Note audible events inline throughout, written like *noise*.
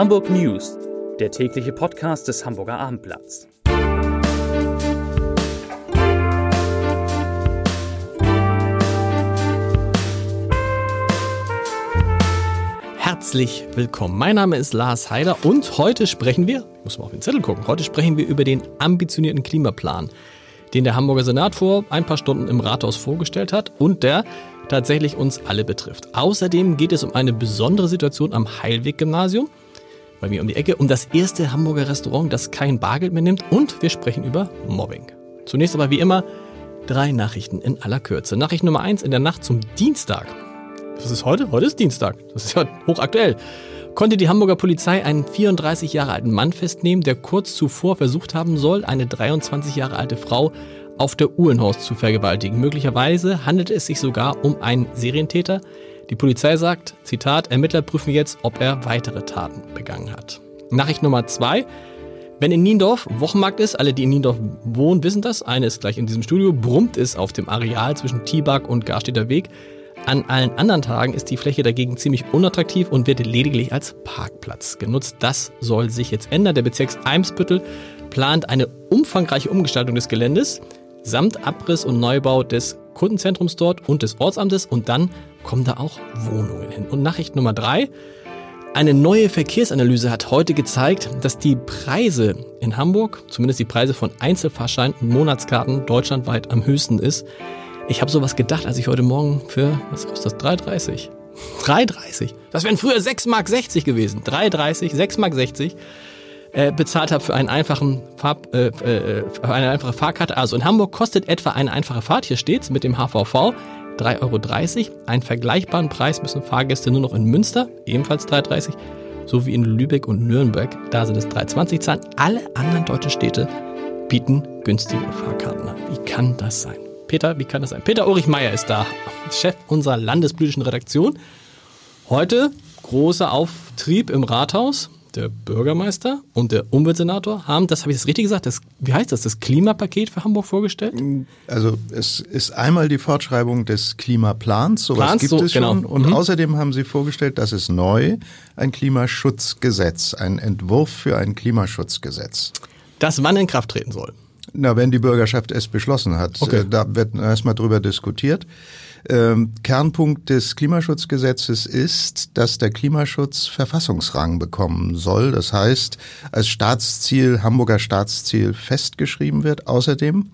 Hamburg News, der tägliche Podcast des Hamburger Abendblatts. Herzlich willkommen. Mein Name ist Lars Heider und heute sprechen wir, muss man auf den Zettel gucken, heute sprechen wir über den ambitionierten Klimaplan, den der Hamburger Senat vor ein paar Stunden im Rathaus vorgestellt hat und der tatsächlich uns alle betrifft. Außerdem geht es um eine besondere Situation am Heilweg-Gymnasium, bei mir um die Ecke, um das erste Hamburger Restaurant, das kein Bargeld mehr nimmt und wir sprechen über Mobbing. Zunächst aber wie immer drei Nachrichten in aller Kürze. Nachricht Nummer eins in der Nacht zum Dienstag. Was ist heute? Heute ist Dienstag. Das ist ja hochaktuell. Konnte die Hamburger Polizei einen 34 Jahre alten Mann festnehmen, der kurz zuvor versucht haben soll, eine 23 Jahre alte Frau auf der Uhlenhorst zu vergewaltigen. Möglicherweise handelt es sich sogar um einen Serientäter. Die Polizei sagt, Zitat, Ermittler prüfen jetzt, ob er weitere Taten begangen hat. Nachricht Nummer zwei. Wenn in Niendorf Wochenmarkt ist, alle, die in Niendorf wohnen, wissen das. Eine ist gleich in diesem Studio, brummt es auf dem Areal zwischen Tibak und Garstädter Weg. An allen anderen Tagen ist die Fläche dagegen ziemlich unattraktiv und wird lediglich als Parkplatz genutzt. Das soll sich jetzt ändern. Der Bezirks Eimsbüttel plant eine umfangreiche Umgestaltung des Geländes samt Abriss und Neubau des Kundenzentrums dort und des Ortsamtes und dann kommen da auch Wohnungen hin. Und Nachricht Nummer drei. Eine neue Verkehrsanalyse hat heute gezeigt, dass die Preise in Hamburg, zumindest die Preise von Einzelfahrscheinen und Monatskarten deutschlandweit am höchsten ist. Ich habe sowas gedacht, als ich heute Morgen für, was kostet das, 3,30? 3,30? *laughs* Das wären früher 6,60 Mark gewesen. 3,30, 6,60 Mark äh, bezahlt habe für einen einfachen Farb, äh, äh, für eine einfache Fahrkarte. Also in Hamburg kostet etwa eine einfache Fahrt, hier steht's, mit dem HVV 3,30 Euro. Einen vergleichbaren Preis müssen Fahrgäste nur noch in Münster, ebenfalls 3,30 sowie in Lübeck und Nürnberg, da sind es 3,20 zahlen. Alle anderen deutschen Städte bieten günstigere Fahrkarten an. Wie kann das sein? Peter, wie kann das sein? Peter Ulrich Meyer ist da, Chef unserer landespolitischen Redaktion. Heute großer Auftrieb im Rathaus der Bürgermeister und der Umweltsenator haben, das habe ich das richtig gesagt, das, wie heißt das, das Klimapaket für Hamburg vorgestellt? Also es ist einmal die Fortschreibung des Klimaplans, sowas Plans, gibt so, es schon. Genau. Und mhm. außerdem haben sie vorgestellt, dass es neu ein Klimaschutzgesetz, ein Entwurf für ein Klimaschutzgesetz. Das wann in Kraft treten soll? Na, wenn die Bürgerschaft es beschlossen hat. Okay. Da wird erstmal drüber diskutiert. Ähm, Kernpunkt des Klimaschutzgesetzes ist, dass der Klimaschutz Verfassungsrang bekommen soll. Das heißt, als Staatsziel, Hamburger Staatsziel festgeschrieben wird. Außerdem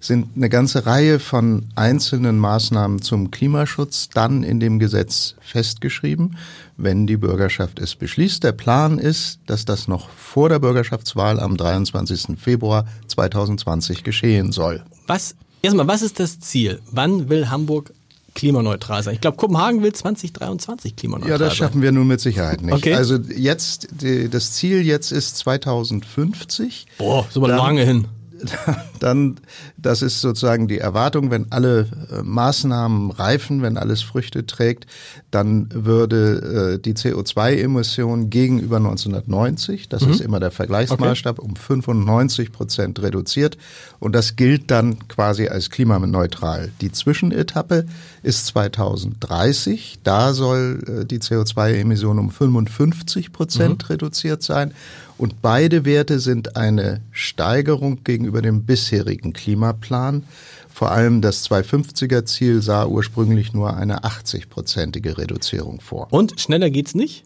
sind eine ganze Reihe von einzelnen Maßnahmen zum Klimaschutz dann in dem Gesetz festgeschrieben, wenn die Bürgerschaft es beschließt. Der Plan ist, dass das noch vor der Bürgerschaftswahl am 23. Februar 2020 geschehen soll. Was Erstmal, was ist das Ziel? Wann will Hamburg klimaneutral sein. Ich glaube, Kopenhagen will 2023 klimaneutral sein. Ja, das schaffen wir nun mit Sicherheit nicht. Okay. Also jetzt, das Ziel jetzt ist 2050. Boah, so mal lange hin. *laughs* dann, das ist sozusagen die Erwartung, wenn alle äh, Maßnahmen reifen, wenn alles Früchte trägt, dann würde äh, die CO2-Emission gegenüber 1990, das mhm. ist immer der Vergleichsmaßstab, okay. um 95 Prozent reduziert. Und das gilt dann quasi als klimaneutral. Die Zwischenetappe ist 2030. Da soll äh, die CO2-Emission um 55 Prozent mhm. reduziert sein. Und beide Werte sind eine Steigerung gegenüber dem bisherigen Klimaplan. Vor allem das 250er Ziel sah ursprünglich nur eine 80-prozentige Reduzierung vor. Und schneller geht's nicht?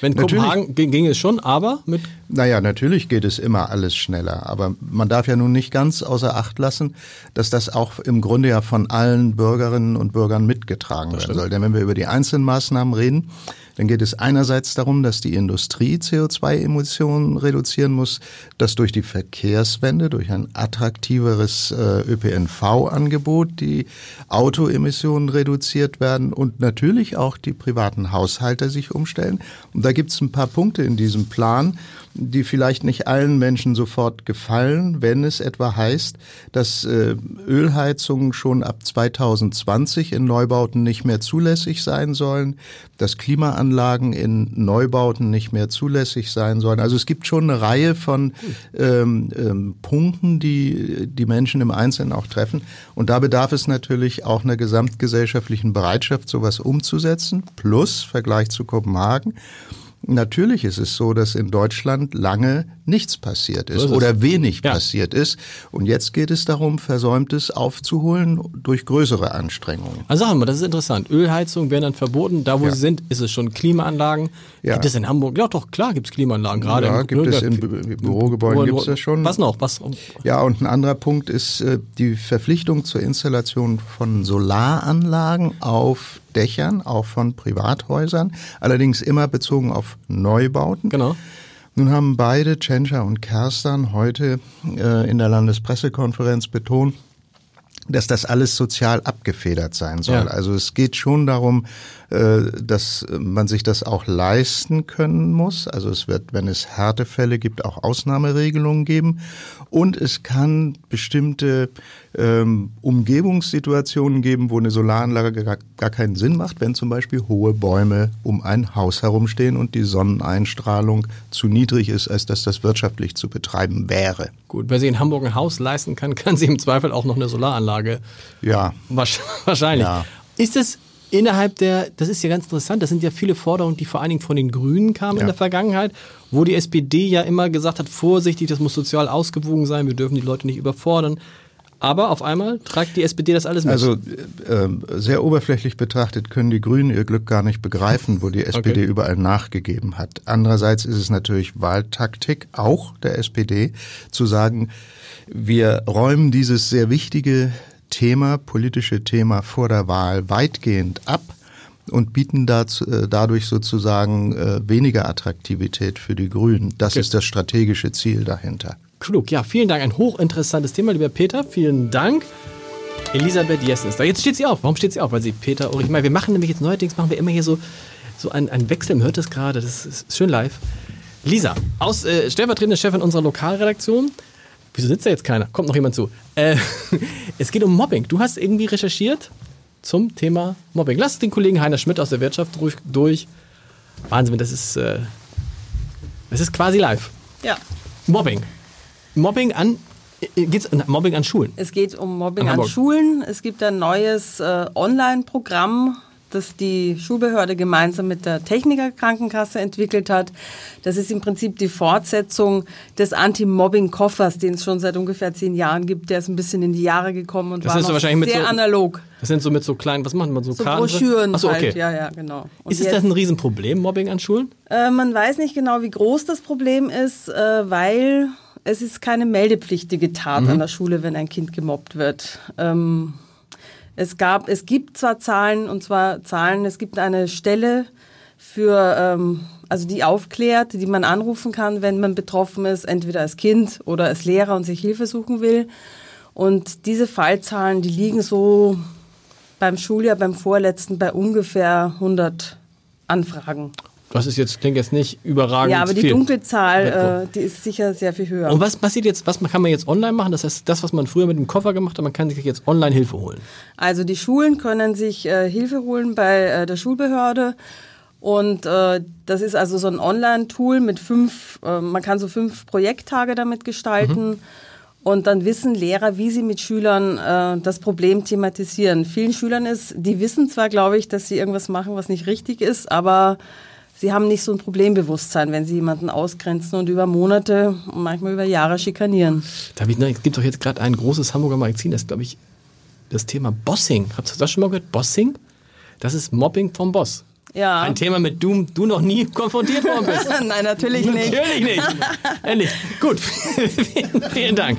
Wenn natürlich, Kopenhagen ging, ging es schon, aber mit. Naja, natürlich geht es immer alles schneller. Aber man darf ja nun nicht ganz außer Acht lassen, dass das auch im Grunde ja von allen Bürgerinnen und Bürgern mitgetragen werden soll. Denn wenn wir über die einzelnen Maßnahmen reden, dann geht es einerseits darum, dass die Industrie CO2-Emissionen reduzieren muss, dass durch die Verkehrswende, durch ein attraktiveres äh, ÖPNV-Angebot die Autoemissionen reduziert werden und natürlich auch die privaten Haushalte sich umstellen. Und da gibt es ein paar Punkte in diesem Plan, die vielleicht nicht allen Menschen sofort gefallen, wenn es etwa heißt, dass äh, Ölheizungen schon ab 2020 in Neubauten nicht mehr zulässig sein sollen, dass Klimaanlagen in Neubauten nicht mehr zulässig sein sollen. Also es gibt schon eine Reihe von ähm, ähm, Punkten, die die Menschen im Einzelnen auch treffen. Und da bedarf es natürlich auch einer gesamtgesellschaftlichen Bereitschaft, sowas umzusetzen, plus Vergleich zu Kopenhagen Natürlich ist es so, dass in Deutschland lange nichts passiert ist, ist oder wenig ja. passiert ist. Und jetzt geht es darum, Versäumtes aufzuholen durch größere Anstrengungen. Also sagen wir mal, das ist interessant. Ölheizungen werden dann verboten. Da, wo ja. sie sind, ist es schon Klimaanlagen. Ja. Gibt es in Hamburg? Ja, doch, klar gibt es Klimaanlagen. Gerade ja, gibt es in Bürogebäuden gibt es das schon. Was noch? Was? Ja, und ein anderer Punkt ist äh, die Verpflichtung zur Installation von Solaranlagen auf Dächern, auch von Privathäusern, allerdings immer bezogen auf Neubauten. Genau. Nun haben beide, Tschentscher und Kerstan, heute äh, in der Landespressekonferenz betont, dass das alles sozial abgefedert sein soll. Ja. Also es geht schon darum, äh, dass man sich das auch leisten können muss. Also es wird, wenn es Härtefälle gibt, auch Ausnahmeregelungen geben. Und es kann bestimmte ähm, Umgebungssituationen geben, wo eine Solaranlage gar, gar keinen Sinn macht, wenn zum Beispiel hohe Bäume um ein Haus herumstehen und die Sonneneinstrahlung zu niedrig ist, als dass das wirtschaftlich zu betreiben wäre. Gut, wer sich in Hamburg ein Haus leisten kann, *laughs* kann sich im Zweifel auch noch eine Solaranlage. Ja. *laughs* Wahrscheinlich. Ja. Ist es innerhalb der, das ist ja ganz interessant, das sind ja viele Forderungen, die vor allen Dingen von den Grünen kamen ja. in der Vergangenheit, wo die SPD ja immer gesagt hat, vorsichtig, das muss sozial ausgewogen sein, wir dürfen die Leute nicht überfordern. Aber auf einmal tragt die SPD das alles mit. Also äh, sehr oberflächlich betrachtet können die Grünen ihr Glück gar nicht begreifen, wo die SPD okay. überall nachgegeben hat. Andererseits ist es natürlich Wahltaktik, auch der SPD, zu sagen, wir räumen dieses sehr wichtige Thema, politische Thema vor der Wahl weitgehend ab und bieten dazu, äh, dadurch sozusagen äh, weniger Attraktivität für die Grünen. Das okay. ist das strategische Ziel dahinter. Klug, ja, vielen Dank. Ein hochinteressantes Thema, lieber Peter. Vielen Dank. Elisabeth Jessen ist da. Jetzt steht sie auf. Warum steht sie auf? Weil sie Peter Ulrich. Ich meine, wir machen nämlich jetzt neuerdings machen wir immer hier so, so einen, einen Wechsel. Man hört das gerade. Das ist schön live. Lisa, aus äh, stellvertretende Chefin unserer Lokalredaktion. Wieso sitzt da jetzt keiner? Kommt noch jemand zu. Äh, *laughs* es geht um Mobbing. Du hast irgendwie recherchiert zum Thema Mobbing. Lass den Kollegen Heiner Schmidt aus der Wirtschaft durch. durch. Wahnsinn, das ist, äh, das ist quasi live. Ja. Mobbing. Mobbing an äh, Geht es um Mobbing an Schulen? Es geht um Mobbing an, an Schulen. Es gibt ein neues äh, Online-Programm das die Schulbehörde gemeinsam mit der Technikerkrankenkasse entwickelt hat. Das ist im Prinzip die Fortsetzung des Anti-Mobbing-Koffers, den es schon seit ungefähr zehn Jahren gibt. Der ist ein bisschen in die Jahre gekommen und das war noch sehr so, analog. Das sind so mit so kleinen, was macht man so, so Karten? Broschüren Achso, okay. Halt, ja, ja, genau. Und ist es das ein Riesenproblem, Mobbing an Schulen? Äh, man weiß nicht genau, wie groß das Problem ist, äh, weil es ist keine meldepflichtige Tat mhm. an der Schule, wenn ein Kind gemobbt wird. Ähm, es gab, es gibt zwar Zahlen, und zwar Zahlen, es gibt eine Stelle für, ähm, also die aufklärt, die man anrufen kann, wenn man betroffen ist, entweder als Kind oder als Lehrer und sich Hilfe suchen will. Und diese Fallzahlen, die liegen so beim Schuljahr, beim vorletzten, bei ungefähr 100 Anfragen. Das ist jetzt, klingt jetzt nicht überragend. Ja, aber die viel. Dunkelzahl, äh, die ist sicher sehr viel höher. Und was passiert jetzt, was kann man jetzt online machen? Das heißt, das, was man früher mit dem Koffer gemacht hat, man kann sich jetzt online Hilfe holen. Also die Schulen können sich äh, Hilfe holen bei äh, der Schulbehörde. Und äh, das ist also so ein Online-Tool mit fünf, äh, man kann so fünf Projekttage damit gestalten. Mhm. Und dann wissen Lehrer, wie sie mit Schülern äh, das Problem thematisieren. Vielen Schülern ist, die wissen zwar, glaube ich, dass sie irgendwas machen, was nicht richtig ist, aber sie haben nicht so ein Problembewusstsein, wenn sie jemanden ausgrenzen und über Monate und manchmal über Jahre schikanieren. David, es gibt doch jetzt gerade ein großes Hamburger Magazin, das glaube ich das Thema Bossing. Habt ihr das schon mal gehört? Bossing? Das ist Mobbing vom Boss. Ja. Ein Thema, mit dem du noch nie konfrontiert worden bist. *laughs* Nein, natürlich nicht. Natürlich nicht. Endlich. Gut. vielen, *laughs* vielen Dank.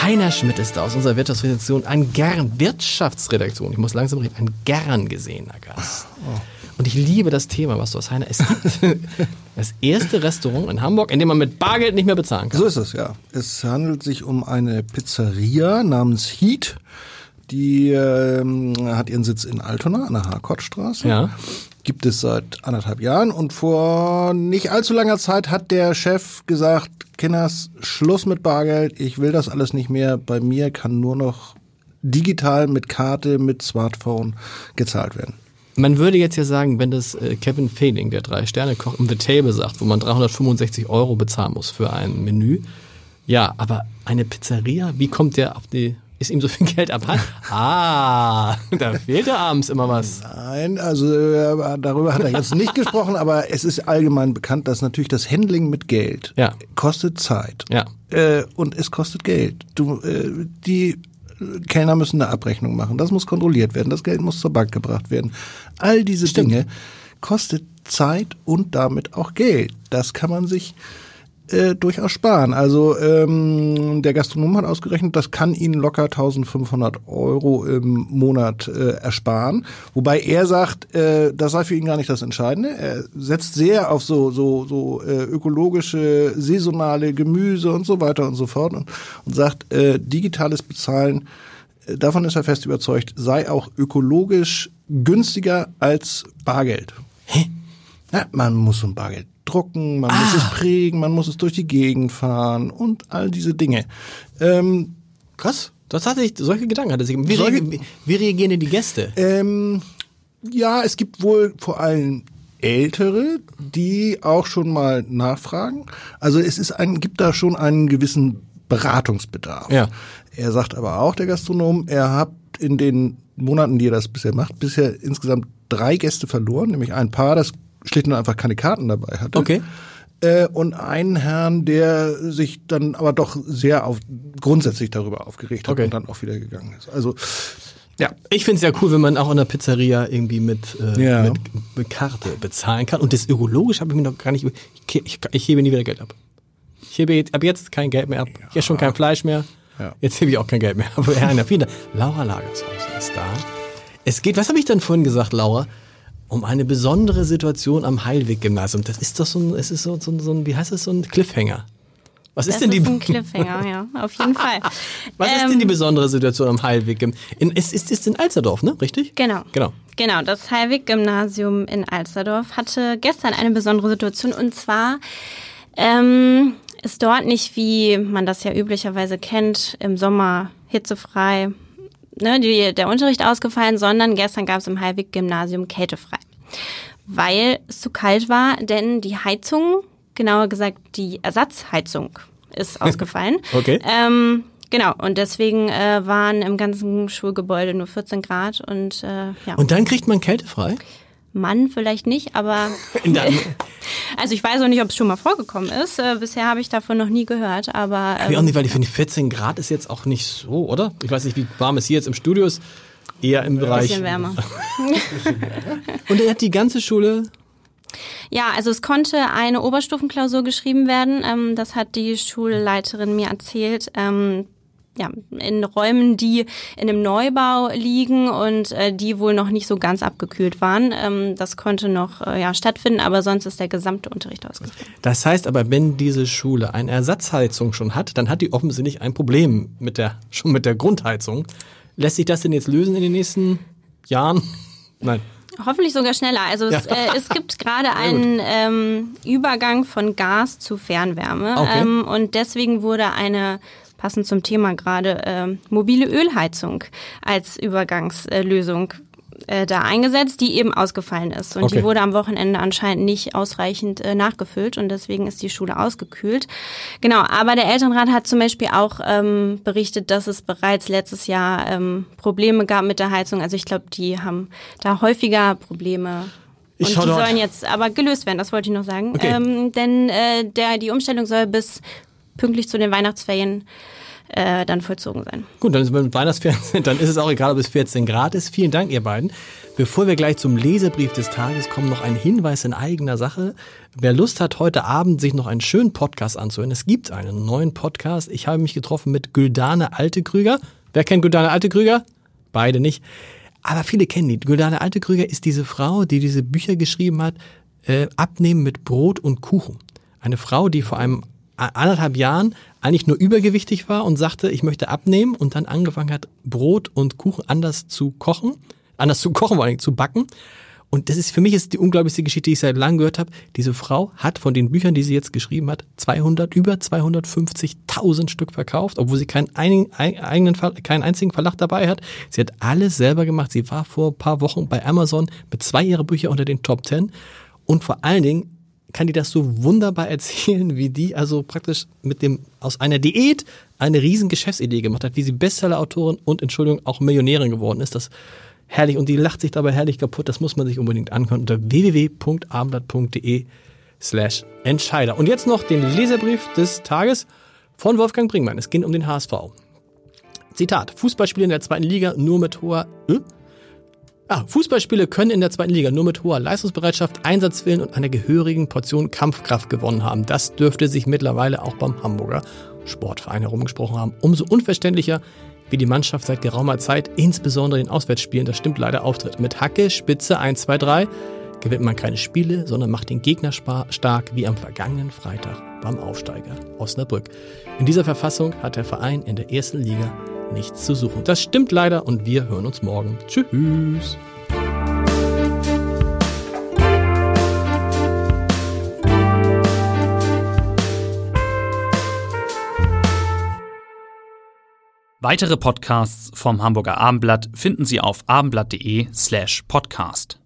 Heiner Schmidt ist da aus unserer Wirtschaftsredaktion. Ein gern Wirtschaftsredaktion. Ich muss langsam reden. Ein gern gesehener Gast. Oh. Und ich liebe das Thema, was du aus Heiner. Es gibt *laughs* das erste Restaurant in Hamburg, in dem man mit Bargeld nicht mehr bezahlen kann. So ist es, ja. Es handelt sich um eine Pizzeria namens Heat. Die ähm, hat ihren Sitz in Altona an der Harkottstraße. Ja. Gibt es seit anderthalb Jahren und vor nicht allzu langer Zeit hat der Chef gesagt, Kinders, Schluss mit Bargeld, ich will das alles nicht mehr. Bei mir kann nur noch digital mit Karte, mit Smartphone gezahlt werden. Man würde jetzt ja sagen, wenn das äh, Kevin Failing, der Drei-Sterne-Koch im The Table sagt, wo man 365 Euro bezahlen muss für ein Menü. Ja, aber eine Pizzeria, wie kommt der auf die ist ihm so viel *laughs* Geld abhanden? Ah, da fehlte abends immer was. Nein, also äh, darüber hat er jetzt nicht gesprochen, aber es ist allgemein bekannt, dass natürlich das Handling mit Geld Ja. kostet Zeit. Ja. Äh, und es kostet Geld. Du, äh, die Kellner müssen eine Abrechnung machen. Das muss kontrolliert werden. Das Geld muss zur Bank gebracht werden. All diese Dinge kostet Zeit und damit auch Geld. Das kann man sich äh, durchaus sparen. Also ähm, der Gastronom hat ausgerechnet, das kann Ihnen locker 1500 Euro im Monat äh, ersparen. Wobei er sagt, äh, das sei für ihn gar nicht das Entscheidende. Er setzt sehr auf so so so äh, ökologische, saisonale Gemüse und so weiter und so fort und, und sagt, äh, digitales Bezahlen äh, Davon ist er fest überzeugt, sei auch ökologisch günstiger als Bargeld. Hä? Ja, man muss so ein Bargeld drucken, man muss es prägen, man muss es durch die Gegend fahren und all diese Dinge. Ähm, Krass. Das hatte ich, solche Gedanken hatte ich. Wie, Solche- wie reagieren denn die Gäste? ähm, ja, es gibt wohl vor allem Ältere, die auch schon mal nachfragen. Also es ist ein, gibt da schon einen gewissen Beratungsbedarf. Ja. Er sagt aber auch, der Gastronom, er hat in den Monaten, die er das bisher macht, bisher insgesamt drei Gäste verloren, nämlich ein Paar, das schlicht und einfach keine Karten dabei hatte. Okay. Äh, und einen Herrn, der sich dann aber doch sehr auf, grundsätzlich darüber aufgeregt hat Okay. und dann auch wieder gegangen ist. Also, ja. Ich finde es ja cool, wenn man auch in der Pizzeria irgendwie mit, äh, Ja. mit, mit Karte bezahlen kann. Und das ökologisch habe ich mir noch gar nicht. Ich, ich, ich hebe nie wieder Geld ab. Ich hebe jetzt, ab jetzt kein Geld mehr ab. Ich esse schon kein Fleisch mehr. Ja. Jetzt hebe ich auch kein Geld mehr. Ja, vielen Dank. Laura Lagershausen ist da. Es geht, was habe ich denn vorhin gesagt, Laura? Um eine besondere Situation am Heilweg-Gymnasium. Das ist doch so ein, es ist so, so, so ein, wie heißt es, so ein Cliffhanger. Was ist Das denn die ist ein *laughs* Cliffhanger, ja, auf jeden Fall. *laughs* Was ist Ähm, denn die besondere Situation am Heilweg? In, es ist, ist in Alsterdorf, ne? Richtig? Genau. Genau. Genau, das Heilweg-Gymnasium in Alsterdorf hatte gestern eine besondere Situation und zwar ähm, ist dort nicht, wie man das ja üblicherweise kennt, im Sommer hitzefrei ne, die, der Unterricht ausgefallen, sondern gestern gab es im Heilweg-Gymnasium kältefrei. Weil es zu kalt war, denn die Heizung, genauer gesagt die Ersatzheizung, ist *laughs* ausgefallen. Okay. Ähm, genau, und deswegen äh, waren im ganzen Schulgebäude nur 14 Grad und äh, ja, Und dann kriegt man kältefrei? Mann vielleicht nicht, aber *laughs* In deinem, *laughs* also ich weiß auch nicht, ob es schon mal vorgekommen ist. Äh, bisher habe ich davon noch nie gehört, aber ich auch ähm, nicht, weil ich finde, 14 Grad ist jetzt auch nicht so, oder? Ich weiß nicht, wie warm es hier jetzt im Studio ist. Eher im ein Bereich. bisschen wärmer. *laughs* *laughs* Und er hat die ganze Schule. Ja, also es konnte eine Oberstufenklausur geschrieben werden. Ähm, das hat die Schulleiterin mir erzählt. Ja, in Räumen, die in einem Neubau liegen und äh, die wohl noch nicht so ganz abgekühlt waren. Ähm, das konnte noch äh, ja, stattfinden, aber sonst ist der gesamte Unterricht ausgefallen. Das heißt aber, wenn diese Schule eine Ersatzheizung schon hat, dann hat die offensichtlich ein Problem mit der, schon mit der Grundheizung. Lässt sich das denn jetzt lösen in den nächsten Jahren? *laughs* Nein. Hoffentlich sogar schneller. Also es, Ja. äh, es gibt gerade *laughs* einen ähm, Übergang von Gas zu Fernwärme Okay. ähm, und deswegen wurde eine passend zum Thema gerade ähm, mobile Ölheizung als Übergangslösung äh, da eingesetzt, die eben ausgefallen ist und Okay. die wurde am Wochenende anscheinend nicht ausreichend äh, nachgefüllt und deswegen ist die Schule ausgekühlt. Genau, aber der Elternrat hat zum Beispiel auch ähm, berichtet, dass es bereits letztes Jahr ähm, Probleme gab mit der Heizung. Also ich glaube, die haben da häufiger Probleme. Ich und die sollen jetzt aber gelöst werden, das wollte ich noch sagen. Okay. Ähm, denn äh, der, die Umstellung soll bis pünktlich zu den Weihnachtsferien äh, dann vollzogen sein. Gut, dann ist mit Weihnachtsferien *laughs* dann ist es auch egal, ob es 14 Grad ist. Vielen Dank, ihr beiden. Bevor wir gleich zum Leserbrief des Tages kommen, noch ein Hinweis in eigener Sache. Wer Lust hat, heute Abend sich noch einen schönen Podcast anzuhören, es gibt einen neuen Podcast. Ich habe mich getroffen mit Güldane Altekrüger. Wer kennt Güldane Altekrüger? Beide nicht. Aber viele kennen die. Güldane Altekrüger ist diese Frau, die diese Bücher geschrieben hat, äh, Abnehmen mit Brot und Kuchen. Eine Frau, die vor einem anderthalb Jahren eigentlich nur übergewichtig war und sagte, ich möchte abnehmen und dann angefangen hat, Brot und Kuchen anders zu kochen, anders zu kochen, vor allem zu backen. Und das ist für mich ist die unglaublichste Geschichte, die ich seit langem gehört habe. Diese Frau hat von den Büchern, die sie jetzt geschrieben hat, 200 über 250.000 Stück verkauft, obwohl sie keinen ein- ein- eigenen keinen einzigen Verlag dabei hat. Sie hat alles selber gemacht. Sie war vor ein paar Wochen bei Amazon mit zwei ihrer Bücher unter den Top 10 und vor allen Dingen kann die das so wunderbar erzählen, wie die also praktisch mit dem aus einer Diät eine riesen Geschäftsidee gemacht hat, wie sie Bestseller-Autorin und Entschuldigung auch Millionärin geworden ist. Das herrlich und die lacht sich dabei herrlich kaputt. Das muss man sich unbedingt anhören unter www.abendblatt.de slash Entscheider. Und jetzt noch den Leserbrief des Tages von Wolfgang Bringmann. Es ging um den HSV. Zitat. Fußballspiele in der zweiten Liga nur mit hoher äh? Ah, Fußballspiele können in der zweiten Liga nur mit hoher Leistungsbereitschaft, Einsatzwillen und einer gehörigen Portion Kampfkraft gewonnen haben. Das dürfte sich mittlerweile auch beim Hamburger Sportverein herumgesprochen haben. Umso unverständlicher, wie die Mannschaft seit geraumer Zeit, insbesondere in Auswärtsspielen, das stimmt leider, auftritt. Mit Hacke, Spitze 1, 2, 3 gewinnt man keine Spiele, sondern macht den Gegner stark wie am vergangenen Freitag beim Aufsteiger Osnabrück. In dieser Verfassung hat der Verein in der ersten Liga nichts zu suchen. Das stimmt leider und wir hören uns morgen. Tschüss. Weitere Podcasts vom Hamburger Abendblatt finden Sie auf abendblatt.de slash podcast.